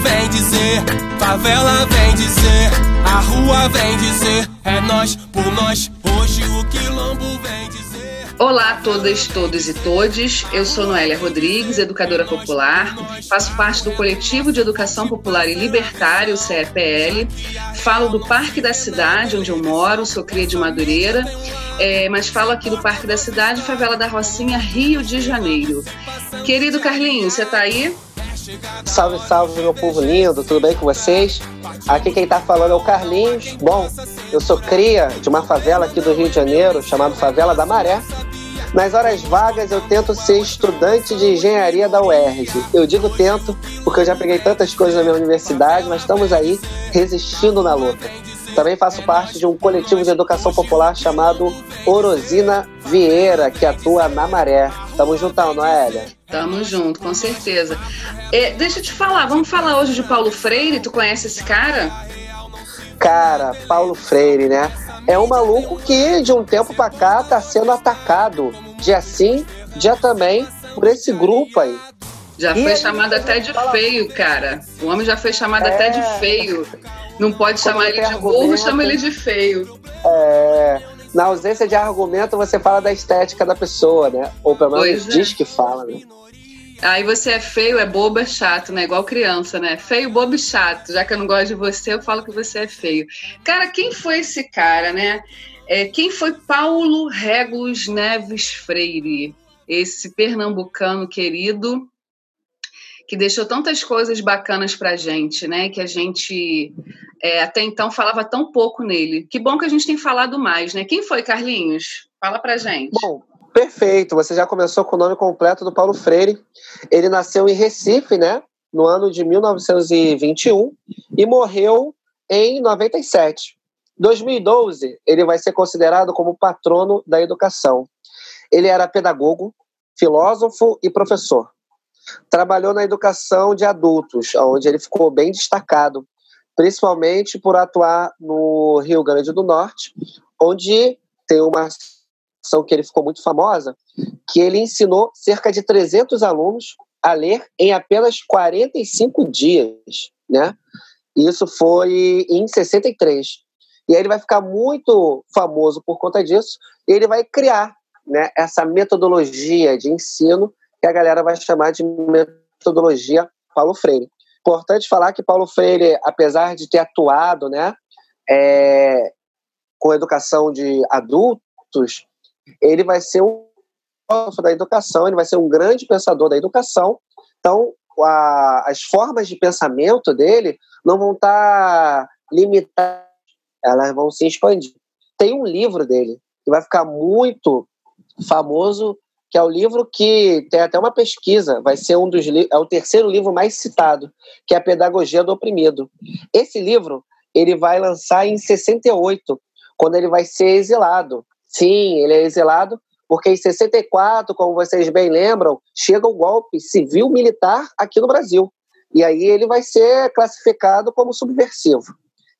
vem dizer, favela vem dizer, a rua vem dizer, é nós por nós, hoje o quilombo vem dizer. Olá a todas, todos e todes. Eu sou Noélia Rodrigues, educadora popular. Faço parte do coletivo de educação popular e libertário, CEPL. Falo do Parque da Cidade, onde eu moro, sou cria de Madureira. É, mas falo aqui do Parque da Cidade, favela da Rocinha, Rio de Janeiro. Querido Carlinhos, você está aí? Salve, salve, meu povo lindo, tudo bem com vocês? Aqui quem tá falando é o Carlinhos. Bom, eu sou cria de uma favela aqui do Rio de Janeiro, chamada Favela da Maré. Nas horas vagas eu tento ser estudante de engenharia da UERJ. Eu digo tento porque eu já peguei tantas coisas na minha universidade, mas estamos aí resistindo na luta. Também faço parte de um coletivo de educação popular chamado Orosina Vieira, que atua na Maré. Tamo juntão, Noélia? Tamo junto, com certeza. É, deixa eu te falar, vamos falar hoje de Paulo Freire. Tu conhece esse cara? Cara, Paulo Freire, né? É um maluco que de um tempo pra cá tá sendo atacado. Dia sim, dia também, por esse grupo aí. Já e foi chamado até de fala... feio, cara. O homem já foi chamado é... até de feio. Não pode Como chamar ele de burro, chama ele de feio. É, na ausência de argumento, você fala da estética da pessoa, né? Ou pelo menos pois diz é. que fala, né? Aí você é feio, é bobo, é chato, né? Igual criança, né? Feio, bobo e chato. Já que eu não gosto de você, eu falo que você é feio. Cara, quem foi esse cara, né? É, quem foi Paulo Regulus Neves Freire? Esse pernambucano querido que deixou tantas coisas bacanas pra gente, né? Que a gente é, até então falava tão pouco nele. Que bom que a gente tem falado mais, né? Quem foi, Carlinhos? Fala pra gente. Bom, perfeito. Você já começou com o nome completo do Paulo Freire. Ele nasceu em Recife, né? No ano de 1921 e morreu em 97. 2012, ele vai ser considerado como patrono da educação. Ele era pedagogo, filósofo e professor trabalhou na educação de adultos, onde ele ficou bem destacado, principalmente por atuar no Rio Grande do Norte, onde tem uma ação que ele ficou muito famosa, que ele ensinou cerca de 300 alunos a ler em apenas 45 dias, né? Isso foi em 63. E aí ele vai ficar muito famoso por conta disso, e ele vai criar né, essa metodologia de ensino que a galera vai chamar de metodologia Paulo Freire. Importante falar que Paulo Freire, apesar de ter atuado né, é, com educação de adultos, ele vai ser um da educação, ele vai ser um grande pensador da educação. Então, a, as formas de pensamento dele não vão estar limitadas, elas vão se expandir. Tem um livro dele que vai ficar muito famoso que é o livro que tem até uma pesquisa, vai ser um dos é o terceiro livro mais citado, que é a Pedagogia do Oprimido. Esse livro ele vai lançar em 68, quando ele vai ser exilado. Sim, ele é exilado porque em 64, como vocês bem lembram, chega o golpe civil militar aqui no Brasil. E aí ele vai ser classificado como subversivo.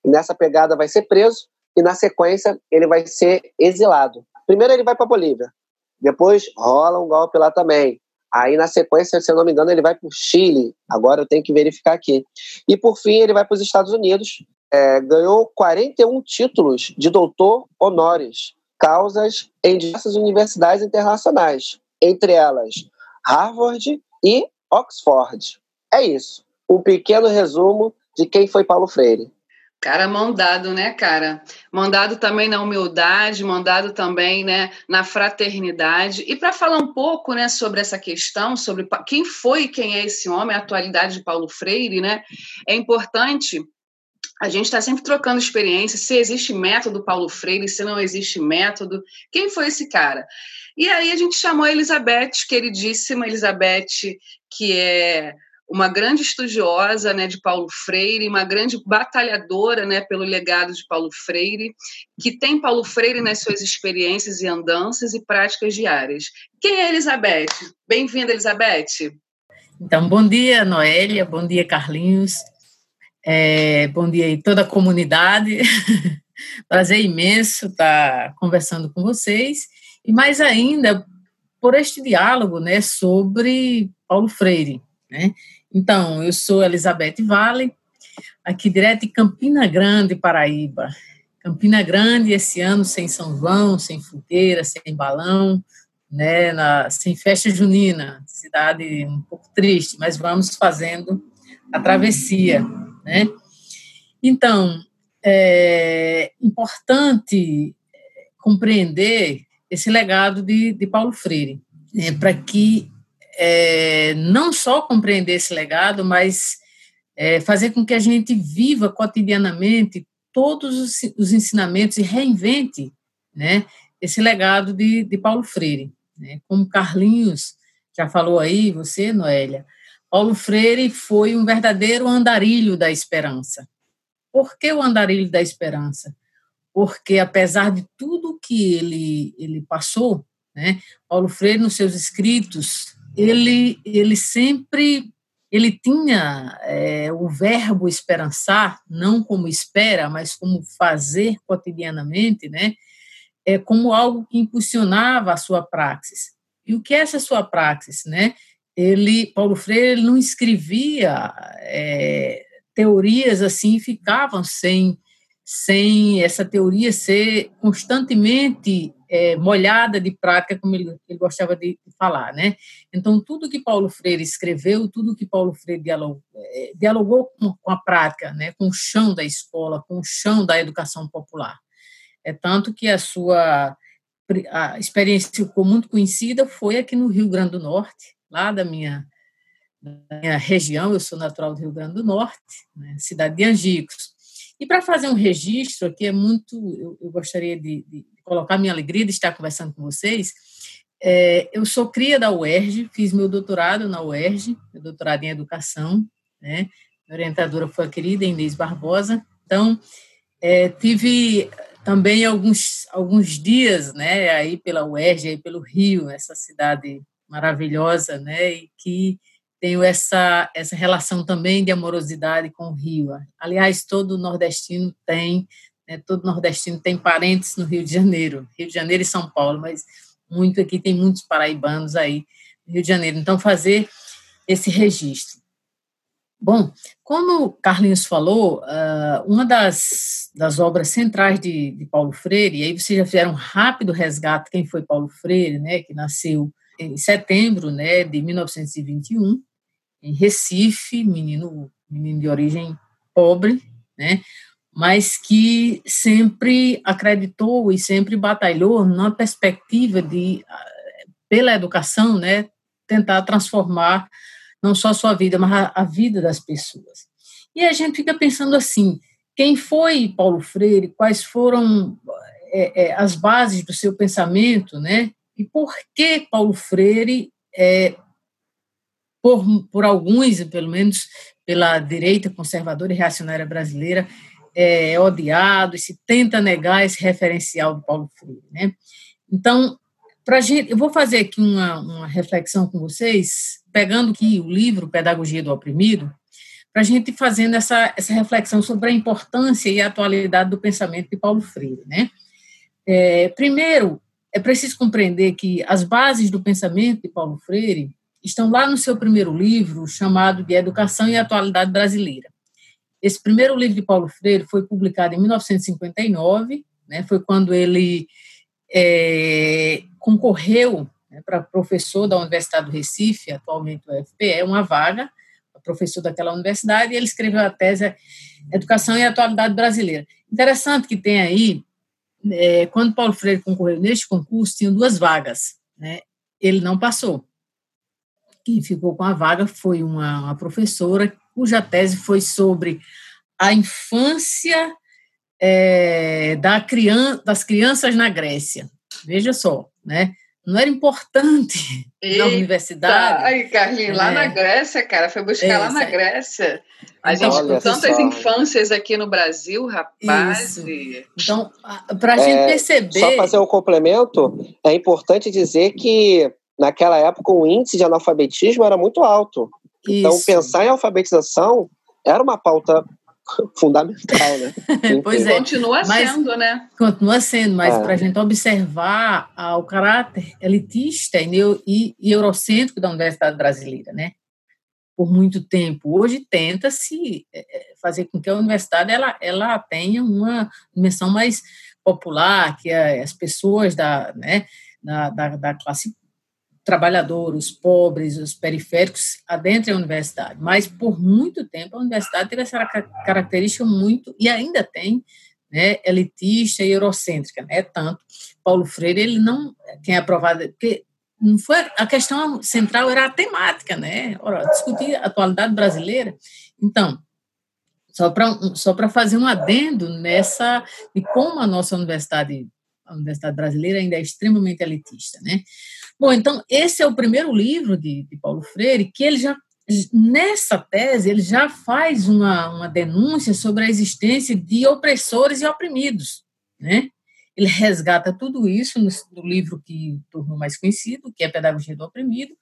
Nessa pegada vai ser preso e na sequência ele vai ser exilado. Primeiro ele vai para Bolívia, depois rola um golpe lá também. Aí, na sequência, se eu não me engano, ele vai para o Chile. Agora eu tenho que verificar aqui. E, por fim, ele vai para os Estados Unidos. É, ganhou 41 títulos de doutor honores, causas em diversas universidades internacionais, entre elas Harvard e Oxford. É isso. Um pequeno resumo de quem foi Paulo Freire. Cara, mandado, né, cara? Mandado também na humildade, mandado também, né, na fraternidade. E para falar um pouco, né, sobre essa questão, sobre quem foi quem é esse homem, a atualidade de Paulo Freire, né? É importante a gente está sempre trocando experiências, se existe método Paulo Freire, se não existe método. Quem foi esse cara? E aí a gente chamou a Elizabeth, queridíssima Elizabeth, que é uma grande estudiosa né, de Paulo Freire, uma grande batalhadora né, pelo legado de Paulo Freire, que tem Paulo Freire nas suas experiências e andanças e práticas diárias. Quem é Elizabeth? Bem-vinda, Elizabeth. Então, bom dia, Noélia, bom dia, Carlinhos, é, bom dia aí toda a comunidade. Prazer imenso estar conversando com vocês e mais ainda por este diálogo, né, sobre Paulo Freire, né? Então, eu sou Elizabeth Vale, aqui direto de Campina Grande, Paraíba. Campina Grande, esse ano sem São João, sem fogueira, sem balão, né, na, sem festa junina, cidade um pouco triste, mas vamos fazendo a travessia, né? Então, é importante compreender esse legado de, de Paulo Freire, né, para que é, não só compreender esse legado, mas é, fazer com que a gente viva cotidianamente todos os, os ensinamentos e reinvente né, esse legado de, de Paulo Freire. Né? Como Carlinhos já falou aí, você, Noélia, Paulo Freire foi um verdadeiro andarilho da esperança. Por que o andarilho da esperança? Porque, apesar de tudo que ele, ele passou, né, Paulo Freire, nos seus escritos, ele, ele sempre ele tinha é, o verbo esperançar, não como espera, mas como fazer cotidianamente, né? É, como algo que impulsionava a sua praxis. E o que é essa sua praxis, né? Ele, Paulo Freire, ele não escrevia é, teorias assim, ficavam sem, sem essa teoria ser constantemente é, molhada de prática, como ele, ele gostava de, falar, né? Então, tudo que Paulo Freire escreveu, tudo que Paulo Freire dialogou, é, dialogou com, com, a prática, né? Com o chão da escola, com o chão da educação popular. É tanto que a sua a experiência que ficou muito conhecida foi aqui no Rio Grande do Norte, lá da minha, da minha região, eu sou natural do Rio Grande do Norte, né? cidade de Angicos. E para fazer um registro aqui, é muito, eu, eu gostaria de, de, colocar minha alegria de estar conversando com vocês. É, eu sou cria da UERJ, fiz meu doutorado na UERJ, meu doutorado em educação, né? Minha orientadora foi a querida Inês Barbosa. Então, é, tive também alguns, alguns dias, né, aí pela UERJ, aí pelo Rio, essa cidade maravilhosa, né, e que tenho essa, essa relação também de amorosidade com o Rio. Aliás, todo nordestino tem, né, todo nordestino tem parentes no Rio de Janeiro, Rio de Janeiro e São Paulo, mas muito aqui tem muitos paraibanos aí no Rio de Janeiro. Então, fazer esse registro. Bom, como o Carlinhos falou, ah, uma das, das obras centrais de, de Paulo Freire, e aí vocês já fizeram um rápido resgate quem foi Paulo Freire, né, que nasceu em setembro né, de 1921, em Recife, menino, menino de origem pobre, né, mas que sempre acreditou e sempre batalhou na perspectiva de, pela educação, né, tentar transformar não só a sua vida, mas a, a vida das pessoas. E a gente fica pensando assim, quem foi Paulo Freire, quais foram é, é, as bases do seu pensamento, né? E por que Paulo Freire é, por, por alguns, pelo menos pela direita conservadora e reacionária brasileira, é odiado e se tenta negar esse referencial de Paulo Freire. Né? Então, pra gente, eu vou fazer aqui uma, uma reflexão com vocês, pegando aqui o livro Pedagogia do Oprimido, para a gente fazendo essa, essa reflexão sobre a importância e a atualidade do pensamento de Paulo Freire. Né? É, primeiro, é preciso compreender que as bases do pensamento de Paulo Freire estão lá no seu primeiro livro, chamado de Educação e Atualidade Brasileira. Esse primeiro livro de Paulo Freire foi publicado em 1959, né, foi quando ele é, concorreu né, para professor da Universidade do Recife, atualmente o UFPE, é uma vaga, professor daquela universidade, e ele escreveu a tese Educação e Atualidade Brasileira. Interessante que tem aí, é, quando Paulo Freire concorreu neste concurso, tinham duas vagas, né, ele não passou quem ficou com a vaga foi uma, uma professora cuja tese foi sobre a infância é, da criança, das crianças na Grécia. Veja só, né? Não era importante Eita, na universidade. Ai, Carlinhos, lá na é. Grécia, cara, foi buscar é, lá na Grécia. A então, gente com tantas só. infâncias aqui no Brasil, rapaz. E... Então, para a gente é, perceber. Só fazer um complemento, é importante dizer que naquela época o índice de analfabetismo era muito alto. Então, Isso. Pensar em alfabetização era uma pauta fundamental, né? pois é. Continua mas, sendo, né? Continua sendo, mas é. para a gente observar ah, o caráter elitista e, neo, e, e eurocêntrico da Universidade Brasileira, né? por muito tempo. Hoje tenta-se é, é, fazer com que a universidade ela, ela tenha uma dimensão mais popular, que as pessoas da, né, da, da, da classe trabalhadora, os pobres, os periféricos adentrem a universidade. Mas, por muito tempo, a universidade teve essa característica muito, e ainda tem, né, elitista e eurocêntrica. Né? Tanto, Paulo Freire, ele não tem aprovado, porque não foi a questão central era a temática, né? Ora, discutir a atualidade brasileira. Então, só para só fazer um adendo nessa e como a nossa universidade a universidade brasileira ainda é extremamente elitista, né? Bom, então esse é o primeiro livro de, de Paulo Freire que ele já nessa tese ele já faz uma, uma denúncia sobre a existência de opressores e oprimidos, né? Ele resgata tudo isso no, no livro que tornou mais conhecido, que é Pedagogia do Oprimido,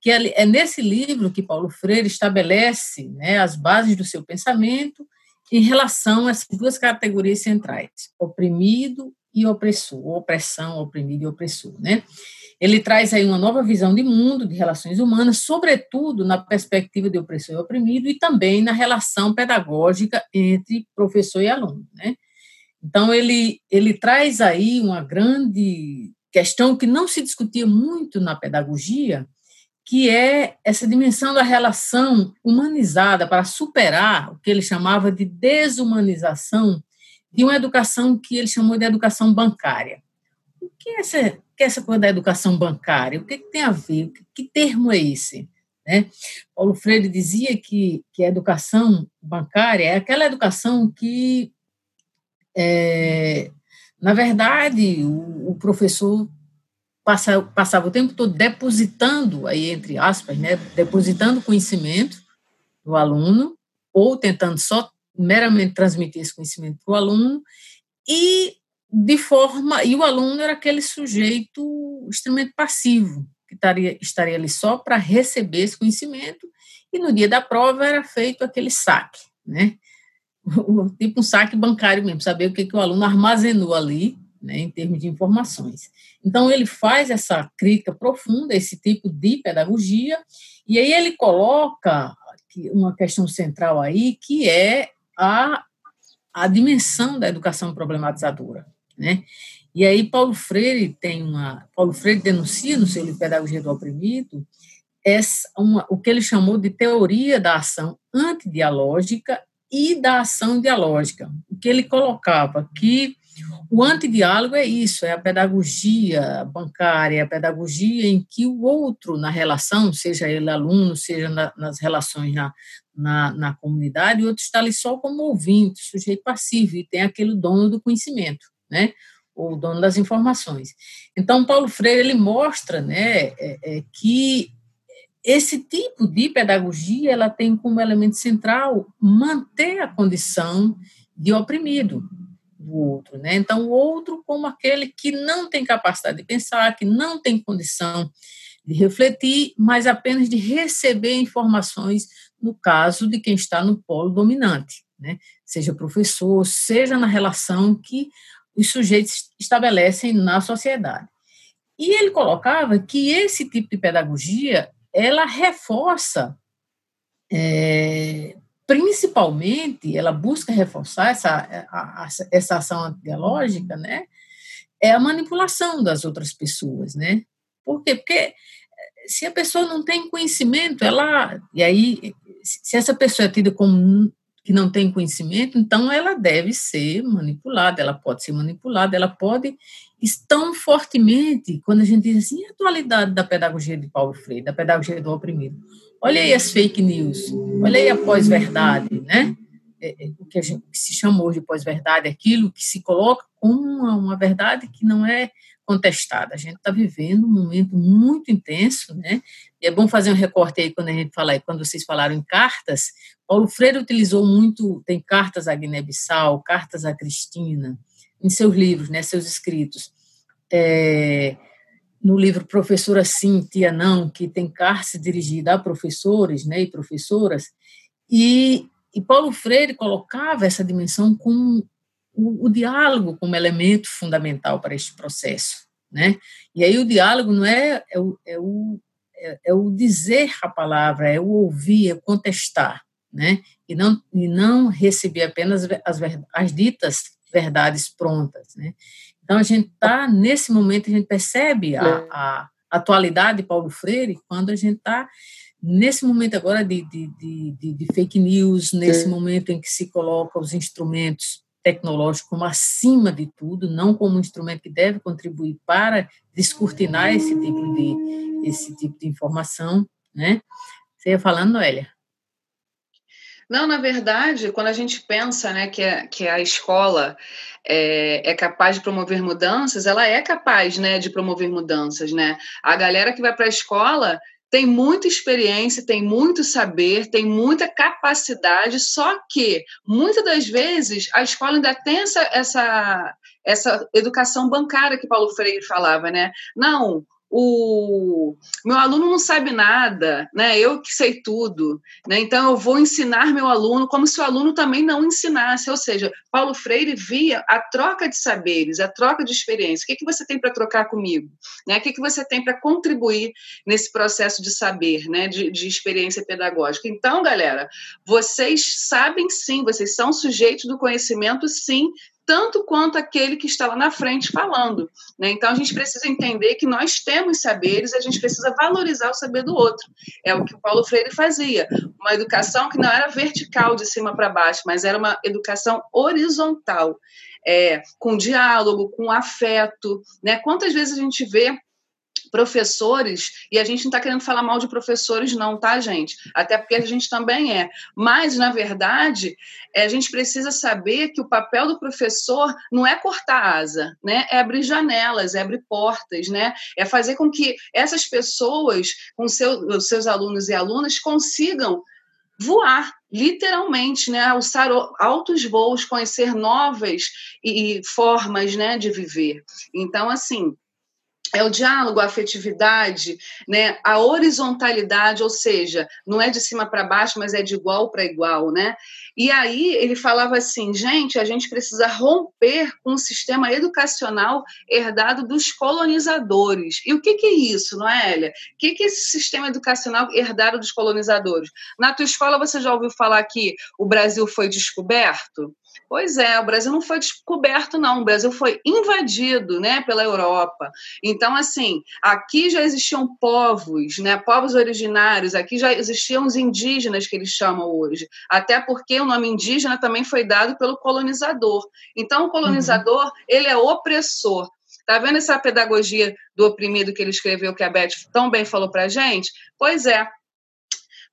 que é, é nesse livro que Paulo Freire estabelece né, as bases do seu pensamento em relação a essas duas categorias centrais, oprimido e opressor, opressão, oprimido e opressor, né? Ele traz aí uma nova visão de mundo, de relações humanas, sobretudo na perspectiva de opressor e oprimido e também na relação pedagógica entre professor e aluno, né? Então, ele, ele traz aí uma grande questão que não se discutia muito na pedagogia, que é essa dimensão da relação humanizada para superar o que ele chamava de desumanização de uma educação que ele chamou de educação bancária. O que é essa, que é essa coisa da educação bancária? O que, que tem a ver? Que, que termo é esse? Né? Paulo Freire dizia que, que a educação bancária é aquela educação que é, na verdade, o, o professor passa, passava o tempo todo depositando, aí entre aspas, né, depositando conhecimento do aluno, ou tentando só meramente transmitir esse conhecimento para o aluno, e de forma. E o aluno era aquele sujeito extremamente passivo, que estaria, estaria ali só para receber esse conhecimento, e no dia da prova era feito aquele saque, né? tipo um saque bancário mesmo, saber o que, que o aluno armazenou ali, né, em termos de informações. Então, ele faz essa crítica profunda, esse tipo de pedagogia, e aí ele coloca uma questão central aí, que é a, a dimensão da educação problematizadora, né? E aí Paulo Freire tem uma, Paulo Freire denuncia no seu livro Pedagogia do Oprimido essa, uma, o que ele chamou de teoria da ação antidialógica e da ação dialógica. O que ele colocava que o antidiálogo é isso, é a pedagogia bancária, a pedagogia em que o outro na relação, seja ele aluno, seja na, nas relações na, na, na, comunidade, o outro está ali só como ouvinte, sujeito passivo, e tem aquele dono do conhecimento, né? ou dono das informações. Então, Paulo Freire, ele mostra né, é, é, que esse tipo de pedagogia ela tem como elemento central manter a condição de oprimido do outro, né? Então o outro como aquele que não tem capacidade de pensar, que não tem condição de refletir, mas apenas de receber informações no caso de quem está no polo dominante, né? Seja professor, seja na relação que os sujeitos estabelecem na sociedade. E ele colocava que esse tipo de pedagogia ela reforça, é, principalmente, ela busca reforçar essa, a, a, essa ação dialógica, né? É a manipulação das outras pessoas, né? Por quê? Porque eh, se a pessoa não tem conhecimento, ela. E aí, se essa pessoa é tida como que não tem conhecimento, então ela deve ser manipulada, ela pode ser manipulada, ela pode tão fortemente, quando a gente diz assim, a atualidade da pedagogia de Paulo Freire, da pedagogia do oprimido. Olha aí as fake news, olha aí a pós-verdade, né? É, é, o que, gente, que se chamou de pós-verdade, aquilo que se coloca como uma, uma verdade que não é contestada. A gente está vivendo um momento muito intenso, né? E é bom fazer um recorte aí quando a gente fala, quando vocês falaram em cartas. Paulo Freire utilizou muito, tem cartas a Guiné-Bissau, cartas a Cristina, em seus livros, né, seus escritos. É, no livro Professora Sim, Tia Não, que tem cartas dirigidas a professores né, e professoras, e, e Paulo Freire colocava essa dimensão com o, o, diálogo como elemento fundamental para este processo. Né? E aí o diálogo não é, é, o, é, o, é, é, o dizer a palavra, é o ouvir, é contestar, né? E não, e não receber apenas as, as ditas verdades prontas, né? Então, a gente está, nesse momento, a gente percebe a, a atualidade de Paulo Freire quando a gente está nesse momento agora de, de, de, de, fake news, nesse momento em que se coloca os instrumentos tecnológicos como acima de tudo, não como um instrumento que deve contribuir para descortinar esse tipo de, esse tipo de informação, né? Você ia falando, Noélia? Não, na verdade, quando a gente pensa né, que, a, que a escola é, é, capaz de promover mudanças, ela é capaz né, de promover mudanças. Né? A galera que vai para a escola tem muita experiência, tem muito saber, tem muita capacidade, só que muitas das vezes a escola ainda tem essa, essa, essa educação bancária que Paulo Freire falava, né? Não, o meu aluno não sabe nada, né? Eu que sei tudo, né? Então eu vou ensinar meu aluno como se o aluno também não ensinasse. Ou seja, Paulo Freire via a troca de saberes, a troca de experiência. O que, que você tem para trocar comigo? Né? O que, que você tem para contribuir nesse processo de saber, né? De, de experiência pedagógica. Então, galera, vocês sabem sim, vocês são sujeitos do conhecimento, sim, tanto quanto aquele que está lá na frente falando. Né? Então, a gente precisa entender que nós temos saberes e a gente precisa valorizar o saber do outro. É o que o Paulo Freire fazia. Uma educação que não era vertical, de cima para baixo, mas era uma educação horizontal. É, com diálogo, com afeto. Né? Quantas vezes a gente vê professores, e a gente não está querendo falar mal de professores, não, tá, gente? Até porque a gente também é. Mas, na verdade, é, a gente precisa saber que o papel do professor não é cortar asa, né? É abrir janelas, é abrir portas, né? É fazer com que essas pessoas, com seu, seus alunos e alunas, consigam voar, literalmente, né, alçar altos voos, conhecer novas e formas, né, de viver. Então, assim, é o diálogo, a afetividade, né? a horizontalidade, ou seja, não é de cima para baixo, mas é de igual para igual, né? E aí ele falava assim, gente, a gente precisa romper com o sistema educacional herdado dos colonizadores. E o que, que é isso, não é, Elia? O que, que é esse sistema educacional herdado dos colonizadores? Na tua escola você já ouviu falar que o Brasil foi descoberto? Pois é, o Brasil não foi descoberto, não. O Brasil foi invadido, né, pela Europa. Então, assim, aqui já existiam povos, né, povos originários. Aqui já existiam os indígenas que eles chamam hoje. Até porque o nome indígena também foi dado pelo colonizador. Então, o colonizador uhum. ele é opressor. Tá vendo essa pedagogia do oprimido que ele escreveu, que a Beth tão bem falou para gente? Pois é,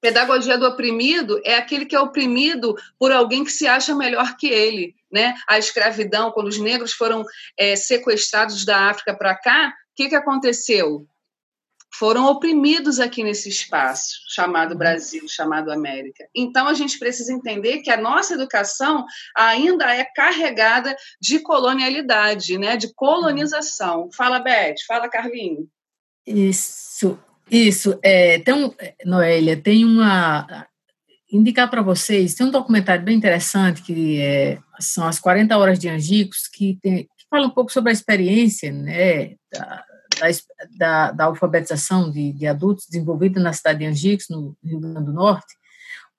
Pedagogia do oprimido é aquele que é oprimido por alguém que se acha melhor que ele. Né? A escravidão, quando os negros foram é, sequestrados da África para cá, que, que aconteceu? Foram oprimidos aqui nesse espaço chamado Brasil, chamado América. Então a gente precisa entender que a nossa educação ainda é carregada de colonialidade, né? de colonização. Fala, Beth, fala, Carlinho. Isso. Isso, é, tem Noélia, tem uma. Indicar para vocês, tem um documentário bem interessante que é, são as 40 horas de Angicos, que, tem, fala um pouco sobre a experiência né, da, da, da alfabetização de, de, adultos desenvolvida na cidade de Angicos, no Rio Grande do Norte,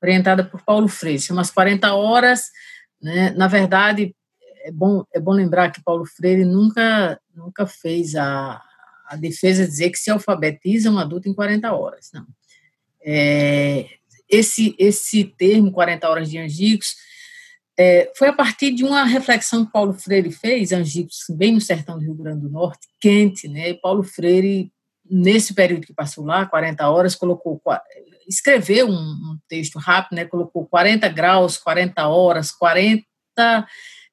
orientada por Paulo Freire. Chama as 40 horas. Né, na verdade, é bom, é bom lembrar que Paulo Freire nunca, nunca fez a, a defesa dizer que se alfabetiza um adulto em 40 horas. Não. É, esse, esse termo, 40 horas de Angicos, é, foi a partir de uma reflexão que Paulo Freire fez, Angicos, bem no sertão do Rio Grande do Norte, quente, né? Paulo Freire, nesse período que passou lá, 40 horas, colocou escreveu um, um texto rápido, né? Colocou 40 graus, 40 horas, 40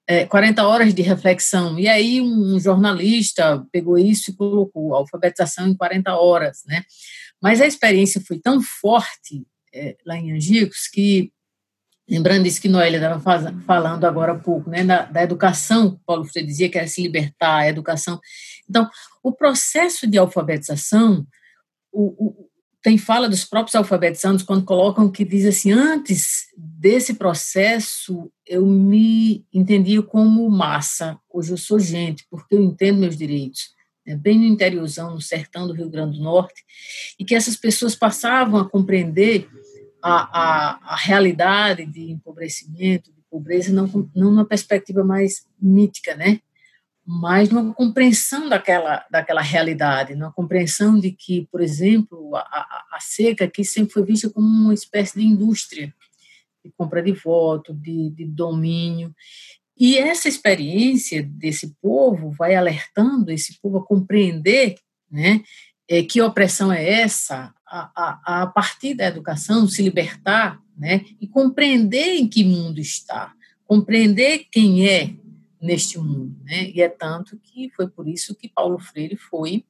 é, 40 horas de reflexão. E aí um jornalista pegou isso e colocou alfabetização em 40 horas, né? Mas a experiência foi tão forte é, lá em Angicos que, lembrando isso que Noélia estava falando agora há pouco, né, da, da educação, Paulo Freire dizia que era se libertar, a educação. Então, o processo de alfabetização, o, o tem fala dos próprios alfabetizandos quando colocam que diz assim, antes desse processo eu me entendia como massa, hoje eu sou gente, porque eu entendo meus direitos. né, bem no interiorzão, no sertão do Rio Grande do Norte, e que essas pessoas passavam a compreender a, a, a realidade de empobrecimento, de pobreza, não, não numa perspectiva mais mítica, né? mas numa compreensão daquela, daquela realidade, numa compreensão de que, por exemplo, a, a, a seca aqui sempre foi vista como uma espécie de indústria de compra de voto, de, de domínio, e essa experiência desse povo vai alertando esse povo a compreender né, é, que opressão é essa, a, a, partir da educação, se libertar né, e compreender em que mundo está, compreender quem é neste mundo. Né? E é tanto que foi por isso que Paulo Freire foi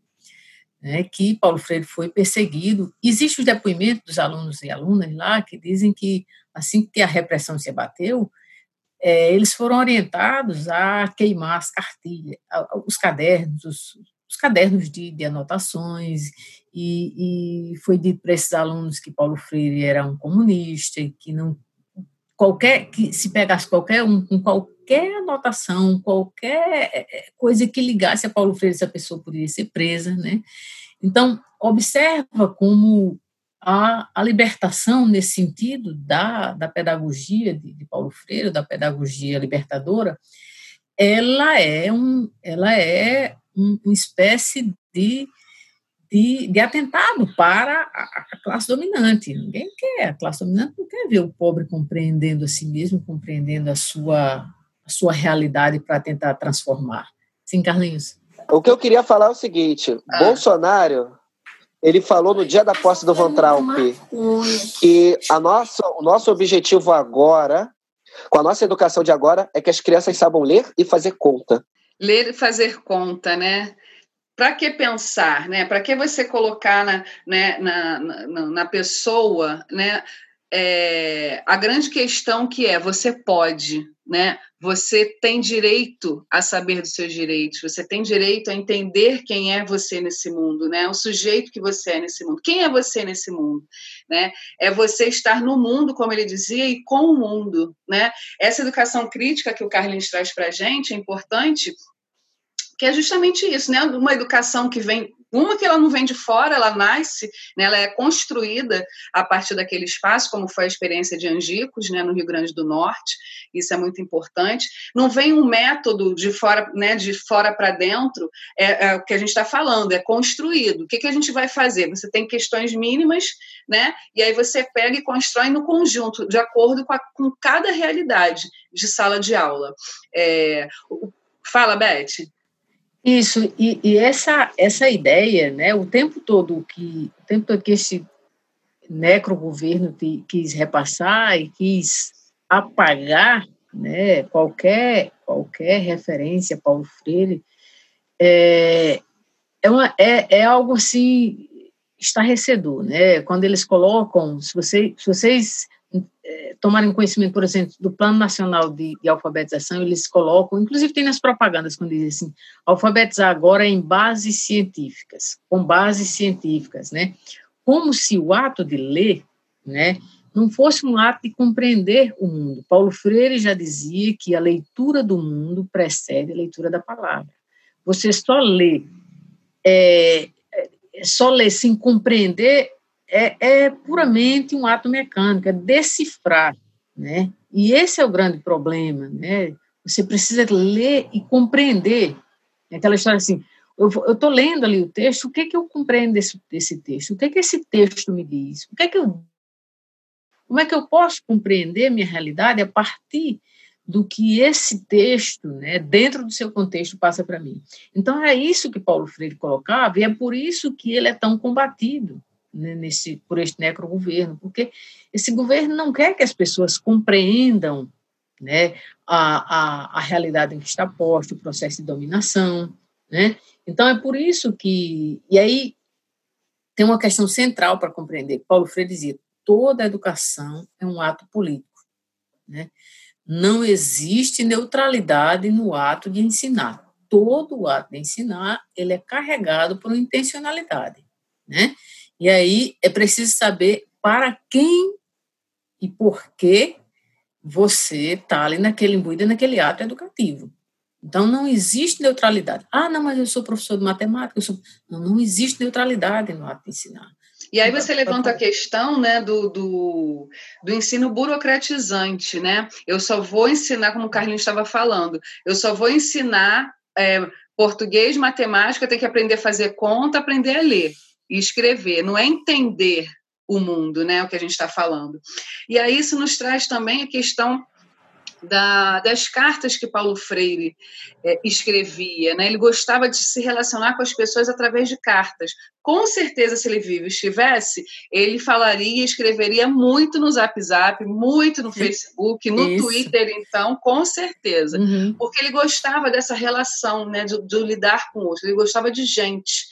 né, que Paulo Freire foi perseguido. Existe o depoimento dos alunos e alunas lá que dizem que assim que a repressão se abateu, é, eles foram orientados a queimar as cartilhas, os cadernos, os, os cadernos de, de anotações, e, e, foi dito para esses alunos que Paulo Freire era um comunista e que não qualquer que se pegasse qualquer um com qualquer anotação, qualquer é, é, coisa que ligasse a Paulo Freire, essa pessoa poderia ser presa, né? Então observa como a, a libertação nesse sentido da, da pedagogia de, de Paulo Freire, da pedagogia libertadora, ela é, um, ela é um, uma espécie de, de, de atentado para a, a, classe dominante. Ninguém quer, a classe dominante não quer ver o pobre compreendendo a si mesmo, compreendendo a sua, a sua realidade para tentar transformar. Sim, Carlinhos? O que eu queria falar é o seguinte: ah. Bolsonaro ele falou no dia da posse do Van Traub que a nossa, o nosso objetivo agora, com a nossa educação de agora, é que as crianças saibam ler e fazer conta. Ler e fazer conta, né? Para que pensar, né? Para que você colocar na, né, na, na, na pessoa, né? É, a grande questão que é você pode, né? Você tem direito a saber dos seus direitos, você tem direito a entender quem é você nesse mundo, né? O sujeito que você é nesse mundo. Quem é você nesse mundo, né? É você estar no mundo, como ele dizia, e com o mundo, né? Essa educação crítica que o Carlinhos traz para a gente é importante que é justamente isso, né? Uma educação que vem uma que ela não vem de fora, ela nasce, né, ela é construída a partir daquele espaço, como foi a experiência de Angicos, né, no Rio Grande do Norte. Isso é muito importante. Não vem um método de fora, né, de fora para dentro, é, é, o que a gente está falando, é construído. O que, que a gente vai fazer? Você tem questões mínimas, né, e aí você pega e constrói no conjunto, de acordo com, a, com cada realidade de sala de aula. É, fala, Beth. Isso, e, e, essa, essa ideia, né, o tempo todo que, o tempo todo que esse necrogoverno quis repassar e quis apagar né, qualquer, qualquer referência a Paulo Freire, é, é, uma, é, é algo assim estarrecedor, né? Quando eles colocam, se, você, se vocês é, tomarem conhecimento, por exemplo, do Plano Nacional de, de, Alfabetização, eles colocam, inclusive tem nas propagandas quando dizem assim, alfabetizar agora em bases científicas, com bases científicas, né? Como se o ato de ler, né, não fosse um ato de compreender o mundo. Paulo Freire já dizia que a leitura do mundo precede a leitura da palavra. Você só lê, é, é só lê sem compreender é, é puramente um ato mecânico, é decifrar, né? E esse é o grande problema, né? Você precisa ler e compreender. Aquela história assim, eu estou lendo ali o texto, o que, que eu compreendo desse, desse texto? O que, que esse texto me diz? O que, que eu, como é que eu posso compreender minha realidade a partir do que esse texto, né, dentro do seu contexto, passa para mim? Então, é isso que Paulo Freire colocava, e é por isso que ele é tão combatido nesse, por este necrogoverno, porque esse governo não quer que as pessoas compreendam né, a, a, a realidade em que está posto, o processo de dominação. Né? Então, é por isso que. E aí tem uma questão central para compreender. Paulo Freire dizia: toda educação é um ato político. Né? Não existe neutralidade no ato de ensinar. Todo ato de ensinar ele é carregado por uma intencionalidade. Né? E aí é preciso saber para quem e por que você está ali naquele imbuído, naquele ato educativo. Então, não existe neutralidade. Ah, não, mas eu sou professor de matemática. Sou... Não, não existe neutralidade no ato de ensinar. E aí você levanta a questão né, do, do, do, ensino burocratizante, né? Eu só vou ensinar, como o Carlinhos estava falando, eu só vou ensinar é, português, matemática, tem que aprender a fazer conta, aprender a ler e escrever. Não é entender o mundo, né? O que a gente está falando. E aí isso nos traz também a questão da, das cartas que Paulo Freire é, escrevia. Né? Ele gostava de se relacionar com as pessoas através de cartas. Com certeza, se ele vivo estivesse, ele falaria e escreveria muito no Zap Zap, muito no Facebook, no Isso. Twitter, então, com certeza. Uhum. Porque ele gostava dessa relação, né, de, de lidar com outros, ele gostava de gente.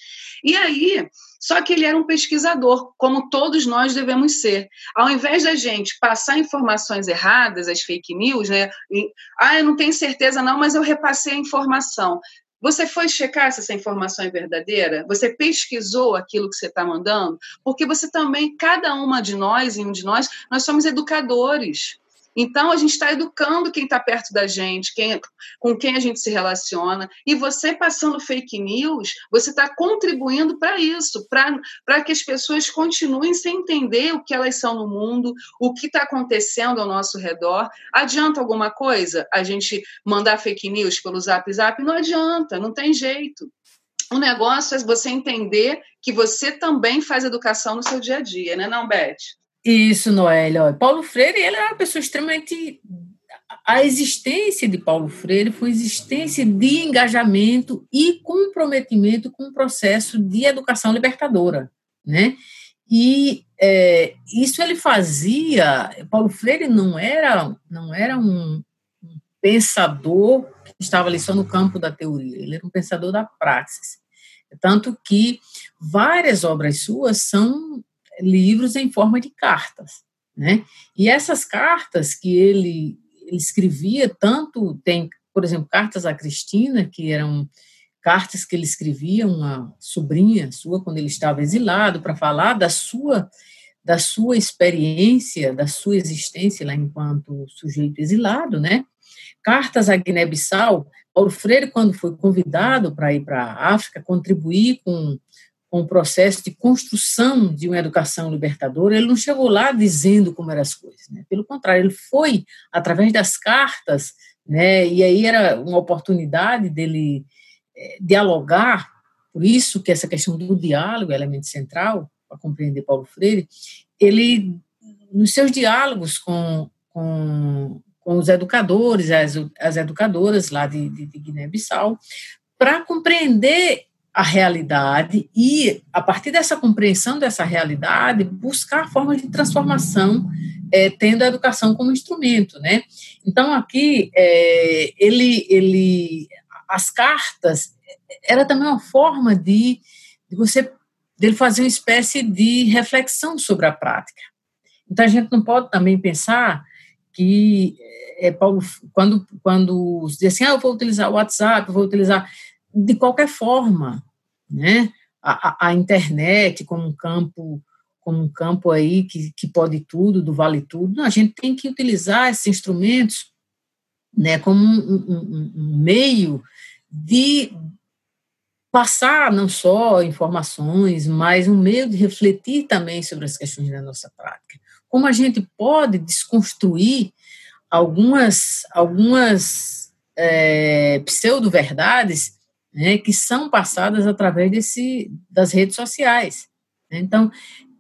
E aí, só que ele era um pesquisador, como todos nós devemos ser. Ao invés da gente passar informações erradas, as fake news, né? E, ah, eu não tenho certeza não, mas eu repassei a informação. Você foi checar se essa informação é verdadeira? Você pesquisou aquilo que você está mandando? Porque você também, cada uma de nós e um de nós, nós somos educadores. Então, a gente está educando quem está perto da gente, quem, com quem a gente se relaciona, e você passando fake news, você está contribuindo para isso, para que as pessoas continuem sem entender o que elas são no mundo, o que está acontecendo ao nosso redor. Adianta alguma coisa a gente mandar fake news pelo zap zap? Não adianta, não tem jeito. O negócio é você entender que você também faz educação no seu dia a dia, né, não, Beth? Isso, Noélia. Paulo Freire ele era uma pessoa extremamente. A existência de Paulo Freire foi existência de engajamento e comprometimento com o processo de educação libertadora, né? E é, isso ele fazia. Paulo Freire não era não era um, um pensador que estava ali só no campo da teoria. Ele era um pensador da praxis. Tanto que várias obras suas são livros em forma de cartas, né? E essas cartas que ele, ele escrevia, tanto tem, por exemplo, cartas a Cristina, que eram cartas que ele escrevia uma sobrinha sua quando ele estava exilado para falar da sua da sua experiência, da sua existência lá enquanto sujeito exilado, né? Cartas a Guiné-Bissau, Paulo Freire, quando foi convidado para ir para a África, contribuir com com o processo de construção de uma educação libertadora, ele não chegou lá dizendo como eram as coisas, né? pelo contrário, ele foi através das cartas, né? e aí era uma oportunidade dele é, dialogar, por isso que essa questão do diálogo é elemento central para compreender Paulo Freire, ele, nos seus diálogos com, com, com os educadores, as, as educadoras lá de, de, de Guiné-Bissau, para compreender a realidade e, a partir dessa compreensão dessa realidade, buscar formas de transformação, é, tendo a educação como instrumento, né? Então, aqui, é, ele, ele, as cartas, era também uma forma de, de você, dele fazer uma espécie de reflexão sobre a prática. Então, a gente não pode também pensar que é, Paulo, quando, quando diz assim, ah, eu vou utilizar o WhatsApp, eu vou utilizar de qualquer forma, né? A, a, internet como um campo como um campo aí que, que pode tudo, do vale tudo. A gente tem que utilizar esses instrumentos né, como um, um, um meio de passar não só informações, mas um meio de refletir também sobre as questões da nossa prática. Como a gente pode desconstruir algumas, algumas é, pseudo-verdades né, que são passadas através desse, das redes sociais. Então,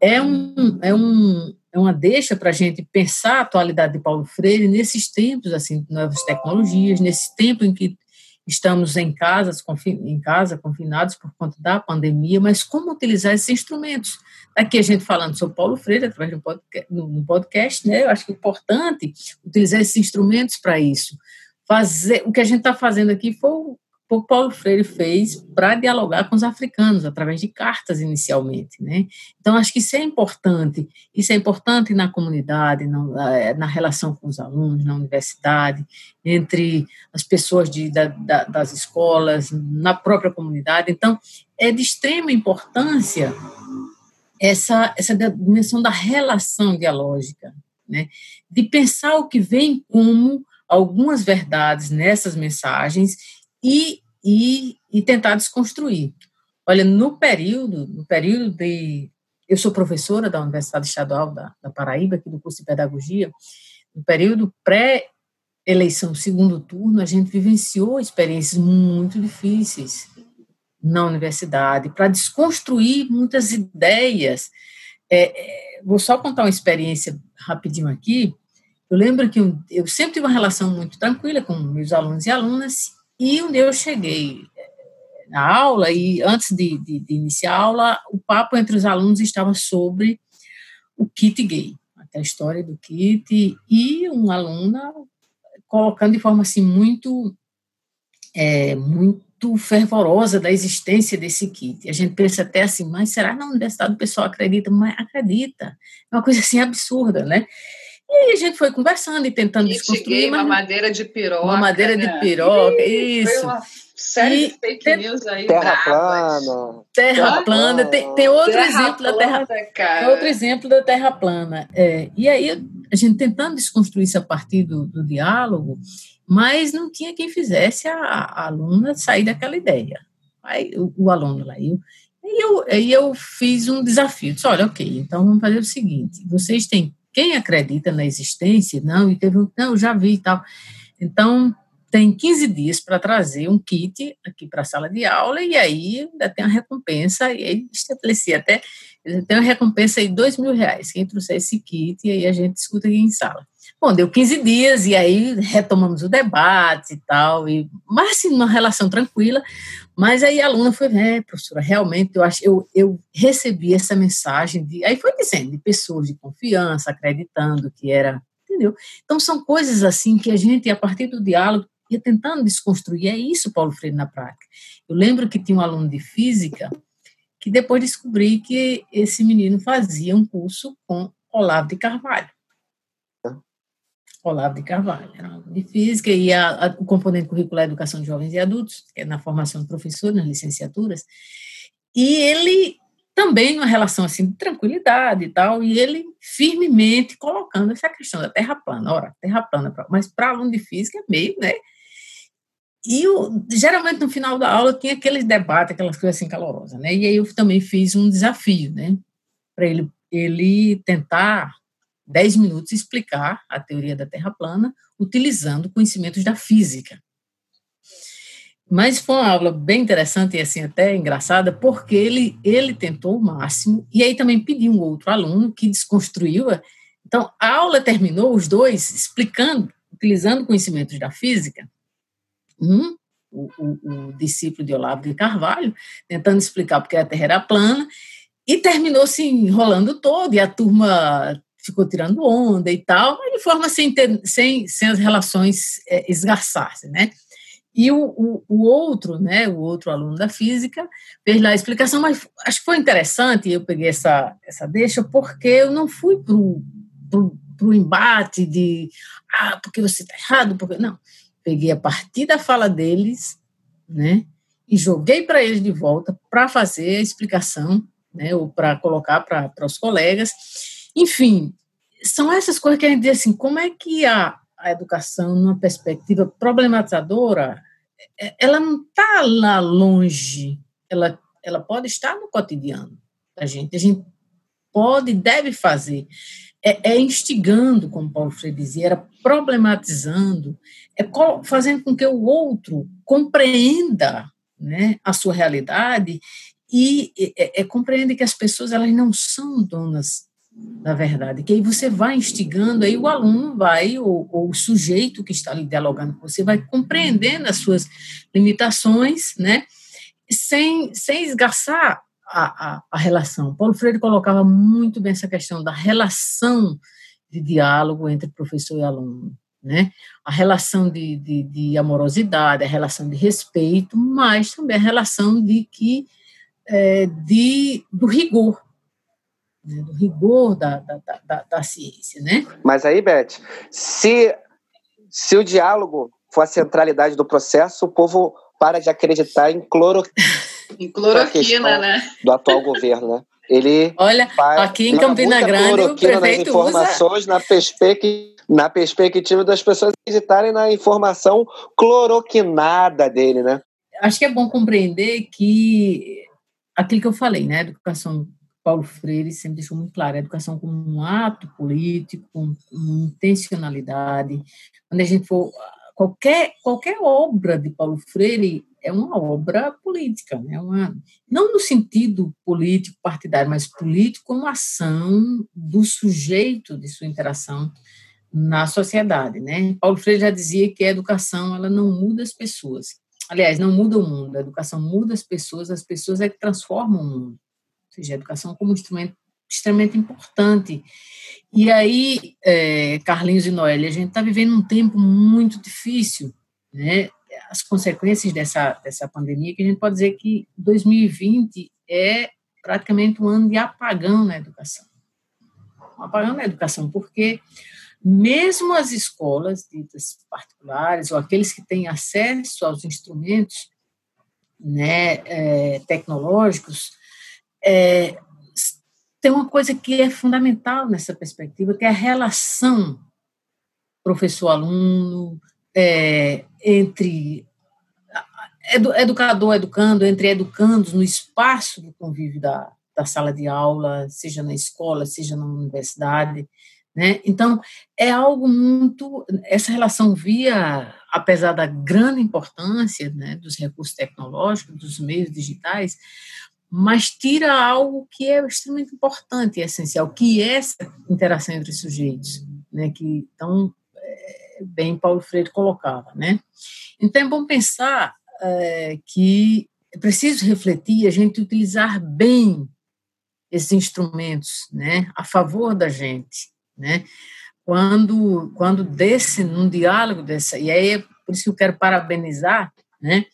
é, um, é, um, é uma deixa para a gente pensar a atualidade de Paulo Freire nesses tempos assim, novas tecnologias, nesse tempo em que estamos em casa, em casa, confinados por conta da pandemia, mas como utilizar esses instrumentos. Aqui a gente falando sobre Paulo Freire, através do podcast, no podcast né, eu acho que é importante utilizar esses instrumentos para isso. Fazer, o que a gente está fazendo aqui foi o Paulo Freire fez para dialogar com os africanos através de cartas inicialmente, né? Então acho que isso é importante. Isso é importante na comunidade, na, eh, na relação com os alunos, na universidade, entre as pessoas de, da, da, das escolas, na própria comunidade. Então é de extrema importância essa essa dimensão da relação dialógica, né? De pensar o que vem como algumas verdades nessas mensagens e, e, e tentar desconstruir. Olha, no período, no período de. Eu sou professora da Universidade Estadual da, da Paraíba, aqui do curso de Pedagogia. No período pré-eleição, segundo turno, a gente vivenciou experiências muito difíceis na universidade para desconstruir muitas ideias. É, é, vou só contar uma experiência rapidinho aqui. Eu lembro que eu, eu sempre tive uma relação muito tranquila com meus alunos e alunas, e um dia eu cheguei é, na aula, e antes de, de, de iniciar a aula, o papo entre os alunos estava sobre o kit gay, a história do kit, e uma aluna colocando de forma assim muito, é, muito fervorosa da existência desse kit. A gente pensa até assim, mas será que na universidade o pessoal acredita? Mas acredita. É uma coisa assim absurda, né? E aí a gente foi conversando e tentando Kit desconstruir. Uma madeira de piroca. Uma madeira né? de piroca, isso. Foi uma série E de fake tem- news aí. Terra bravas. plana. Terra Terra plana, tem, plana. tem outro Terra exemplo da Terra plana, cara. É outro exemplo da Terra plana. É, e aí, a gente tentando desconstruir isso a partir do, do diálogo, mas não tinha quem fizesse a, a aluna sair daquela ideia. Aí, o, o aluno lá. Eu, aí, eu, aí eu fiz um desafio. Disse, olha, ok, então vamos fazer o seguinte: vocês têm quem acredita na existência? Não, e teve um, não, já vi e tal. Então, tem 15 dias para trazer um kit aqui para a sala de aula, e aí ainda tem uma recompensa, e aí estabeleci até tem uma recompensa aí de dois mil reais. Quem trouxer esse kit, e aí a gente discute aqui em sala. Bom, deu 15 dias, e aí retomamos o debate e tal, e, mas assim, uma relação tranquila. Mas aí a aluna foi, é, professora, realmente eu acho, eu, eu recebi essa mensagem de, aí foi dizendo, de pessoas de confiança, acreditando que era, entendeu? Então são coisas assim que a gente, a partir do diálogo, ia tentando desconstruir. É isso, Paulo Freire, na prática. Eu lembro que tinha um aluno de física que depois descobri que esse menino fazia um curso com Olavo de Carvalho. Olavo de Carvalho, de física, e a, a, o componente curricular é Educação de Jovens e Adultos, que é na formação de professor, nas licenciaturas, e ele também numa relação assim de tranquilidade e tal, e ele firmemente colocando essa questão da terra plana, ora, terra plana, mas para aluno de física é meio, né? E o, geralmente no final da aula tinha aqueles debates, aquelas coisas assim calorosas, né? E aí eu também fiz um desafio, né? Para ele, ele tentar 10 minutos explicar a teoria da Terra plana utilizando conhecimentos da física. Mas foi uma aula bem interessante e assim até engraçada, porque ele, ele tentou o máximo, e aí também pediu um outro aluno que desconstruiu. a- Então, a aula terminou, os dois explicando, utilizando conhecimentos da física. Um, o, o, o discípulo de Olavo de Carvalho, tentando explicar porque a Terra era plana, e terminou se enrolando todo, e a turma ficou tirando onda e tal, mas de forma sem, ter, sem, sem as relações é, esgarçarem, né? E o, o, o, outro, né, o outro aluno da física, fez lá a explicação, mas acho que foi interessante, eu peguei essa, essa deixa, porque eu não fui para o embate de, ah, porque você está errado, porque... Não, peguei a partir da fala deles, né, e joguei para eles de volta para fazer a explicação, né, ou para colocar para os colegas. Enfim, são essas coisas que a gente diz assim, como é que a, a educação, numa perspectiva problematizadora, ela não está lá longe, ela, ela pode estar no cotidiano da gente. A gente pode e deve fazer. É, é, instigando, como Paulo Freire dizia, era problematizando, é fazendo com que o outro compreenda né, a sua realidade e é, é, compreenda que as pessoas elas não são donas da verdade, que aí você vai instigando, aí o aluno vai, ou, ou, o sujeito que está ali dialogando com você, vai compreendendo as suas limitações, né, sem, sem esgarçar a, a, a relação. Paulo Freire colocava muito bem essa questão da relação de diálogo entre professor e aluno, né, a relação de, de, de amorosidade, a relação de respeito, mas também a relação de que, é, de, do rigor, né, do rigor da, da, da, da, ciência, né? Mas aí, Beth, se, se o diálogo for a centralidade do processo, o povo para de acreditar em, cloro... em cloroquina, né? Do atual governo, né? Ele Olha, aqui em Campina Grande, o prefeito nas informações usa... na perspectiva Na perspectiva das pessoas acreditarem na informação cloroquinada dele, né? Acho que é bom compreender que aquilo que eu falei, né? Educação Paulo Freire sempre deixou muito claro, a educação como um ato político, com, intencionalidade. Quando a gente for qualquer qualquer obra de Paulo Freire é uma obra política, né? uma, não no sentido político partidário, mas político como ação do sujeito de sua interação na sociedade, né? Paulo Freire já dizia que a educação ela não muda as pessoas. Aliás, não muda o mundo, a educação muda as pessoas, as pessoas é que transformam o mundo seja, a educação como instrumento extremamente importante. E aí, é, Carlinhos e Noelle, a gente está vivendo um tempo muito difícil, né? As consequências dessa, dessa pandemia, que a gente pode dizer que 2020 é praticamente um ano de apagão na educação. Um apagão na educação, porque mesmo as escolas ditas particulares, ou aqueles que têm acesso aos instrumentos né, é, tecnológicos, é, tem uma coisa que é fundamental nessa perspectiva, que é a relação professor-aluno, é, entre edu, educador educando, entre educandos, no espaço do convívio da, da sala de aula, seja na escola, seja na universidade. Né? Então, é algo muito. Essa relação via, apesar da grande importância né, dos recursos tecnológicos, dos meios digitais, mas tira algo que é extremamente importante e essencial, que é essa interação entre sujeitos, né, que tão é, bem Paulo Freire colocava, né? Então é bom pensar é, que é preciso refletir, a gente utilizar bem esses instrumentos, né, a favor da gente, né? Quando quando desse num diálogo dessa e aí é por isso que eu quero parabenizar, né?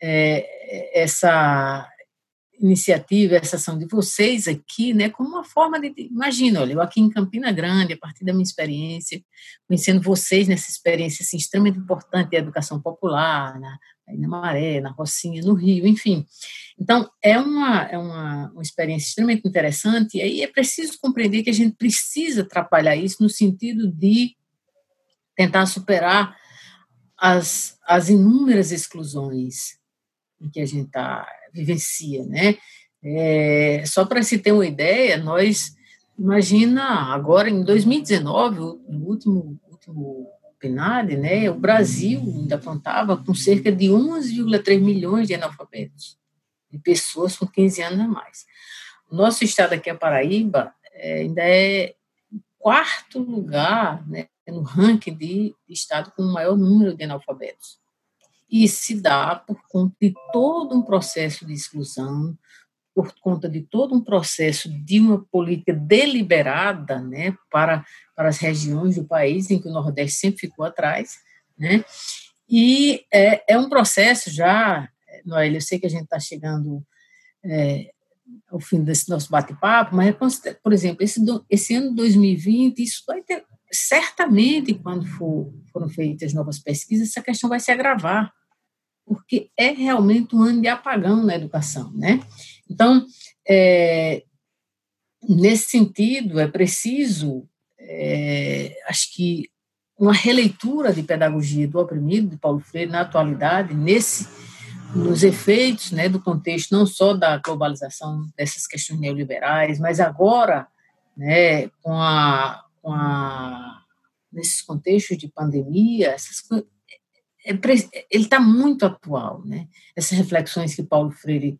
É, essa iniciativa, essa ação de vocês aqui, né, como uma forma de, imagina, olha, eu aqui em Campina Grande, a partir da minha experiência, conhecendo vocês nessa experiência assim, extremamente importante de educação popular, na, na Maré, na Rocinha, no Rio, enfim. Então, é uma, é uma, uma experiência extremamente interessante, e aí é preciso compreender que a gente precisa atrapalhar isso no sentido de tentar superar as, as inúmeras exclusões em que a gente está vivencia, né? É, só para se ter uma ideia, nós, imagina, agora em 2019, no último, último PNAD, né, o Brasil ainda contava com cerca de 11,3 milhões de analfabetos, de pessoas com 15 anos a mais. O nosso estado aqui, a Paraíba, é, ainda é quarto lugar né, no ranking de estado com o maior número de analfabetos e se dá por conta de todo um processo de exclusão, por conta de todo um processo de uma política deliberada né, para, para as regiões do país, em que o Nordeste sempre ficou atrás, né, e é, é um processo já, Noel, eu sei que a gente está chegando é, ao fim desse nosso bate-papo, mas, por exemplo, esse, esse ano 2020, isso vai ter, certamente, quando for, foram feitas novas pesquisas, essa questão vai se agravar, porque é realmente um ano de apagão na educação, né? Então, é, nesse sentido, é preciso, é, acho que, uma releitura de pedagogia do oprimido, de Paulo Freire, na atualidade, nesse nos efeitos né, do contexto não só da globalização dessas questões neoliberais, mas agora, né, com a, com a nesses contextos de pandemia, essas ele está muito atual, né? Essas reflexões que Paulo Freire,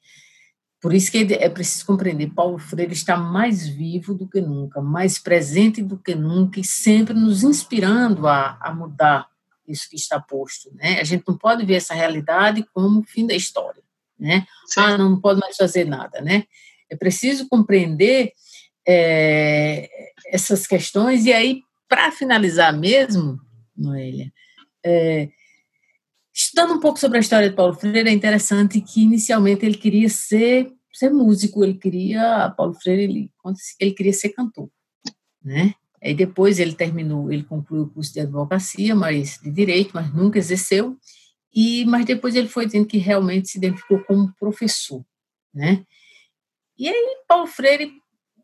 por isso que é preciso compreender, Paulo Freire está mais vivo do que nunca, mais presente do que nunca e sempre nos inspirando a, a mudar isso que está posto, né? A gente não pode ver essa realidade como o fim da história, né? Sim. Ah, não pode mais fazer nada, né? É preciso compreender é, essas questões e aí, para finalizar mesmo, Noélia, é, Estudando um pouco sobre a história de Paulo Freire, é interessante que inicialmente ele queria ser, ser músico, ele queria, Paulo Freire, ele ele queria ser cantor, né? Aí depois ele terminou, ele concluiu o curso de advocacia, mas de direito, mas nunca exerceu. E mas depois ele foi dizendo que realmente se identificou como professor, né? E aí Paulo Freire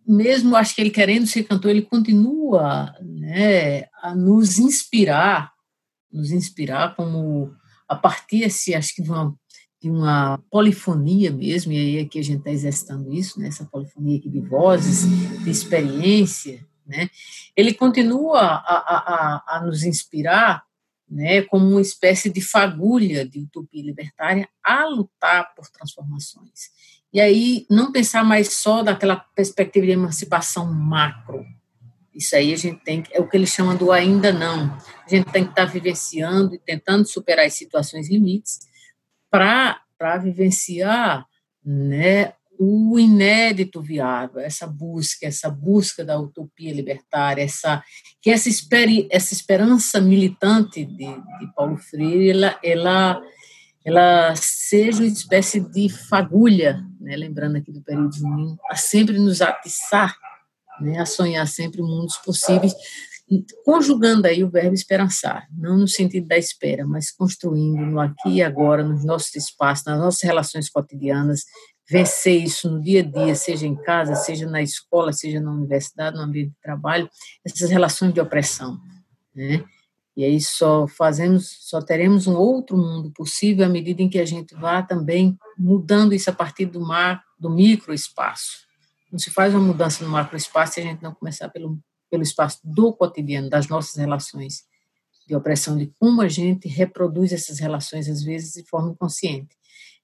mesmo acho que ele querendo ser cantor, ele continua né, a nos inspirar, nos inspirar como a partir, assim, acho que uma, de uma polifonia mesmo, e aí aqui a gente está exercitando isso, né, essa polifonia aqui de vozes, de experiência, né, ele continua a, a, a, a nos inspirar né, como uma espécie de fagulha de utopia libertária a lutar por transformações. E aí, não pensar mais só daquela perspectiva de emancipação macro. Isso aí a gente tem, é o que eles chamam do ainda não. A gente tem que estar vivenciando e tentando superar as situações limites para vivenciar né, o inédito viável, essa busca, essa busca da utopia libertária, essa que essa, esperi, essa esperança militante de, de Paulo Freire, ela, ela, ela seja uma espécie de fagulha, né, lembrando aqui do período junino, a sempre nos atiçar, né, a sonhar sempre mundos possíveis, conjugando aí o verbo esperançar, não no sentido da espera, mas construindo no aqui e agora, nos nossos espaços, nas nossas relações cotidianas, vencer isso no dia a dia, seja em casa, seja na escola, seja na universidade, no ambiente de trabalho, essas relações de opressão, né? E aí só fazemos, só teremos um outro mundo possível à medida em que a gente vá também mudando isso a partir do mar, do microespaço. Não se faz uma mudança no macroespaço se a gente não começar pelo pelo espaço do cotidiano, das nossas relações de opressão, de como a gente reproduz essas relações às vezes de forma inconsciente.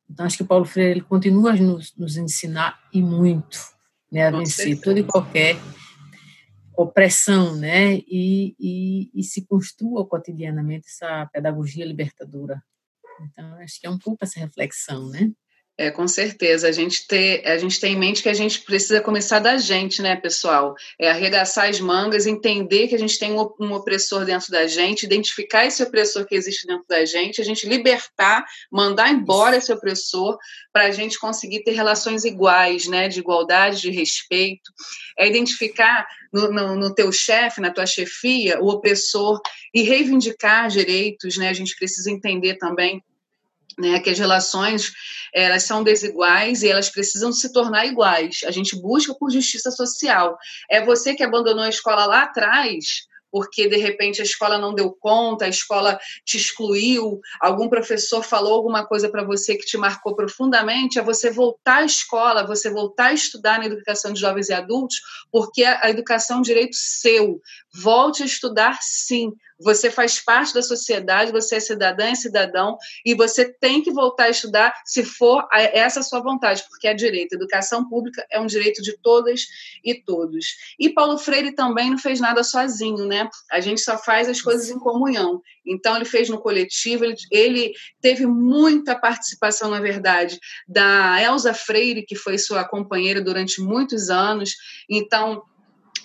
Então, acho que Paulo Freire ele continua a nos, nos ensinar e muito né, a vencer toda e qualquer opressão, né, e, e, e, se construa cotidianamente essa pedagogia libertadora. Então, acho que é um pouco essa reflexão, né? É, com certeza. A gente, ter, a gente tem em mente que a gente precisa começar da gente, né, pessoal? É arregaçar as mangas, entender que a gente tem um, um opressor dentro da gente, identificar esse opressor que existe dentro da gente, a gente libertar, mandar embora esse opressor para a gente conseguir ter relações iguais, né, de igualdade, de respeito. É identificar no, no, no teu chefe, na tua chefia, o opressor e reivindicar direitos, né? A gente precisa entender também né, que as relações elas são desiguais e elas precisam se tornar iguais. A gente busca por justiça social. É você que abandonou a escola lá atrás porque de repente a escola não deu conta, a escola te excluiu, algum professor falou alguma coisa para você que te marcou profundamente, é você voltar à escola, você voltar a estudar na educação de jovens e adultos, porque a educação é um direito seu. Volte a estudar sim. Você faz parte da sociedade, você é cidadã e cidadão, e você tem que voltar a estudar se for essa sua vontade, porque é direito. educação pública é um direito de todas e todos. E Paulo Freire também não fez nada sozinho, né? A gente só faz as coisas em comunhão. Então, ele fez no coletivo, ele, ele teve muita participação, na verdade, da Elza Freire, que foi sua companheira durante muitos anos. Então,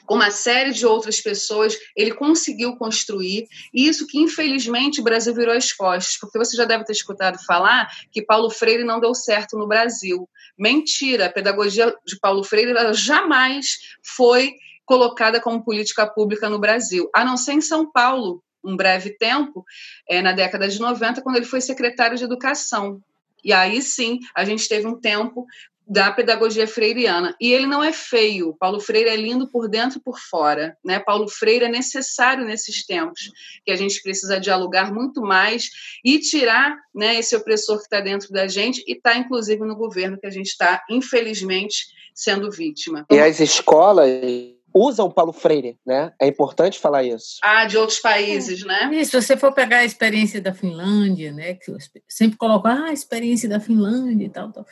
com uma série de outras pessoas, ele conseguiu construir isso que, infelizmente, o Brasil virou as costas, porque você já deve ter escutado falar que Paulo Freire não deu certo no Brasil. Mentira, a pedagogia de Paulo Freire jamais foi colocada como política pública no Brasil, a não ser em São Paulo, um breve tempo, é, na década de 90, quando ele foi secretário de Educação. E aí sim, a gente teve um tempo da pedagogia freiriana. E ele não é feio. Paulo Freire é lindo por dentro e por fora. Né? Paulo Freire é necessário nesses tempos, que a gente precisa dialogar muito mais e tirar né, esse opressor que está dentro da gente e está, inclusive, no governo que a gente está, infelizmente, sendo vítima. E as escolas usam Paulo Freire, né? É importante falar isso. Ah, de outros países, é. né? Isso, se você for pegar a experiência da Finlândia, né? Que sempre coloco, ah, a experiência da Finlândia e tal, tal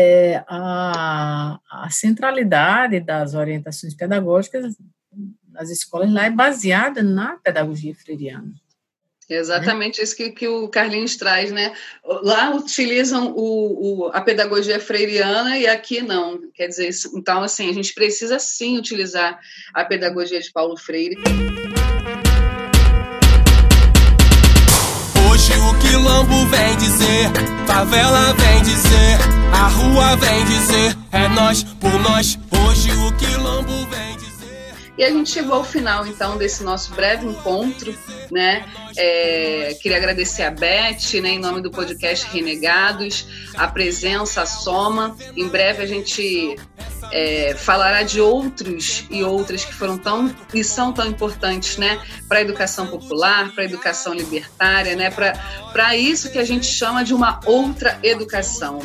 é, a, a centralidade das orientações pedagógicas nas escolas lá é baseada na pedagogia freiriana. Exatamente né? isso que, que o Carlinhos traz, né? Lá utilizam o, o, a pedagogia freiriana e aqui não. Quer dizer, então, assim, a gente precisa sim utilizar a pedagogia de Paulo Freire. Quilombo vem dizer, favela vem dizer, a rua vem dizer, é nós por nós. Hoje o quilombo vem dizer. E a gente chegou ao final, então, desse nosso breve encontro, né? É, queria agradecer a Beth, né, em nome do podcast Renegados, a presença, a soma. Em breve a gente é, falará de outros e outras que foram tão e são tão importantes, né, para a educação popular, para a educação libertária, né, para isso que a gente chama de uma outra educação.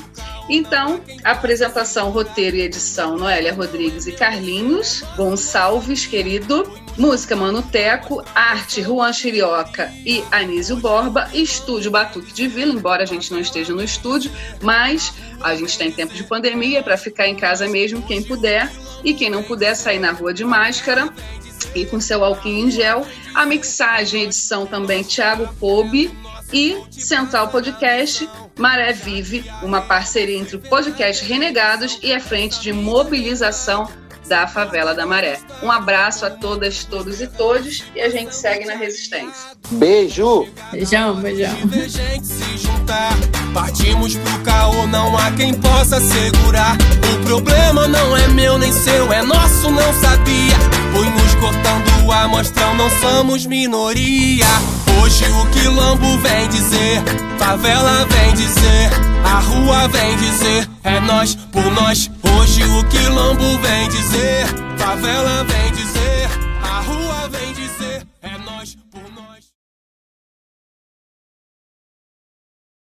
Então, apresentação, roteiro e edição, Noélia Rodrigues e Carlinhos Gonçalves, querido. Música Mano Teco, arte Juan Chirioca e Anísio Borba, estúdio Batuque de Vila, embora a gente não esteja no estúdio, mas a gente está em tempo de pandemia para ficar em casa mesmo, quem puder, e quem não puder sair na rua de máscara e com seu álcool em gel. A mixagem, edição também Thiago Pobe e Central Podcast Maré Vive, uma parceria entre o podcast Renegados e a Frente de Mobilização da Favela da Maré. Um abraço a todas, todos e todos e a gente segue na resistência. Beijo! Beijão, beijão. Partimos pro caô, não há quem possa segurar. O problema não é meu nem seu, é nosso, não sabia. Foi nos cortando a mostrão, não somos minoria. Hoje o quilombo vem dizer, favela vem dizer, a rua vem dizer, é nós por nós. Hoje o quilombo vem dizer, favela vem dizer, a rua vem dizer, é nós.